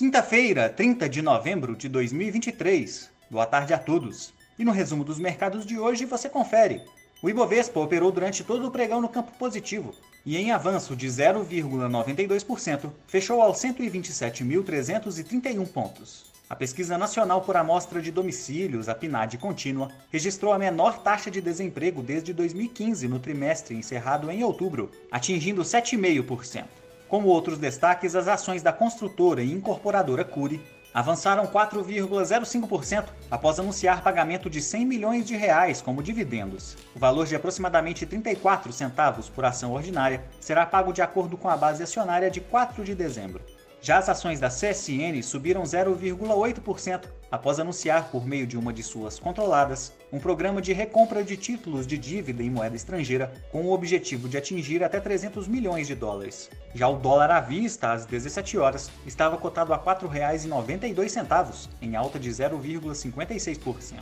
Quinta-feira, 30 de novembro de 2023. Boa tarde a todos. E no resumo dos mercados de hoje você confere. O Ibovespa operou durante todo o pregão no campo positivo e, em avanço de 0,92%, fechou aos 127.331 pontos. A pesquisa nacional por amostra de domicílios, a PNAD contínua, registrou a menor taxa de desemprego desde 2015 no trimestre encerrado em outubro, atingindo 7,5%. Como outros destaques, as ações da construtora e incorporadora Curi avançaram 4,05% após anunciar pagamento de 100 milhões de reais como dividendos. O valor de aproximadamente 34 centavos por ação ordinária será pago de acordo com a base acionária de 4 de dezembro. Já as ações da CSN subiram 0,8% após anunciar, por meio de uma de suas controladas, um programa de recompra de títulos de dívida em moeda estrangeira com o objetivo de atingir até 300 milhões de dólares. Já o dólar à vista, às 17 horas, estava cotado a R$ 4,92, em alta de 0,56%.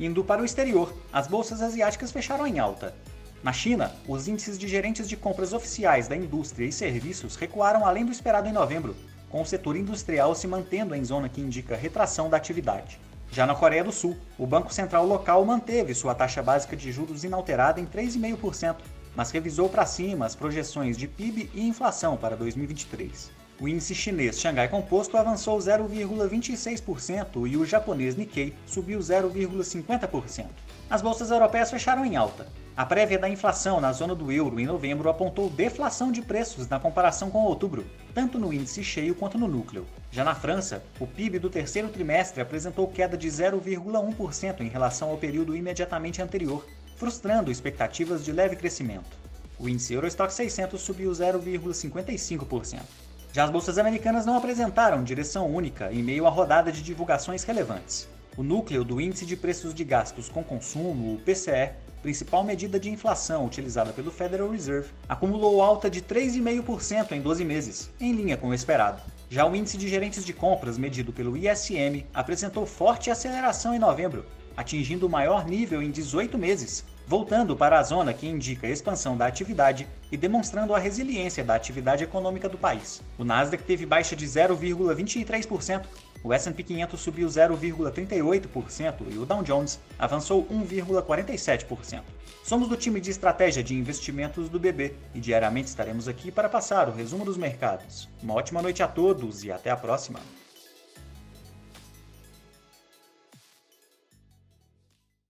Indo para o exterior, as bolsas asiáticas fecharam em alta. Na China, os índices de gerentes de compras oficiais da indústria e serviços recuaram além do esperado em novembro, com o setor industrial se mantendo em zona que indica retração da atividade. Já na Coreia do Sul, o Banco Central local manteve sua taxa básica de juros inalterada em 3,5%, mas revisou para cima as projeções de PIB e inflação para 2023. O índice chinês Xangai Composto avançou 0,26% e o japonês Nikkei subiu 0,50%. As bolsas europeias fecharam em alta. A prévia da inflação na zona do euro em novembro apontou deflação de preços na comparação com outubro, tanto no índice cheio quanto no núcleo. Já na França, o PIB do terceiro trimestre apresentou queda de 0,1% em relação ao período imediatamente anterior, frustrando expectativas de leve crescimento. O índice Eurostock 600 subiu 0,55%. Já as bolsas americanas não apresentaram direção única em meio à rodada de divulgações relevantes. O núcleo do Índice de Preços de Gastos com Consumo, o PCE, principal medida de inflação utilizada pelo Federal Reserve, acumulou alta de 3,5% em 12 meses, em linha com o esperado. Já o índice de gerentes de compras, medido pelo ISM, apresentou forte aceleração em novembro, atingindo o maior nível em 18 meses, voltando para a zona que indica a expansão da atividade e demonstrando a resiliência da atividade econômica do país. O Nasdaq teve baixa de 0,23%, o S&P 500 subiu 0,38% e o Dow Jones avançou 1,47%. Somos do time de estratégia de investimentos do BB e diariamente estaremos aqui para passar o resumo dos mercados. Uma ótima noite a todos e até a próxima!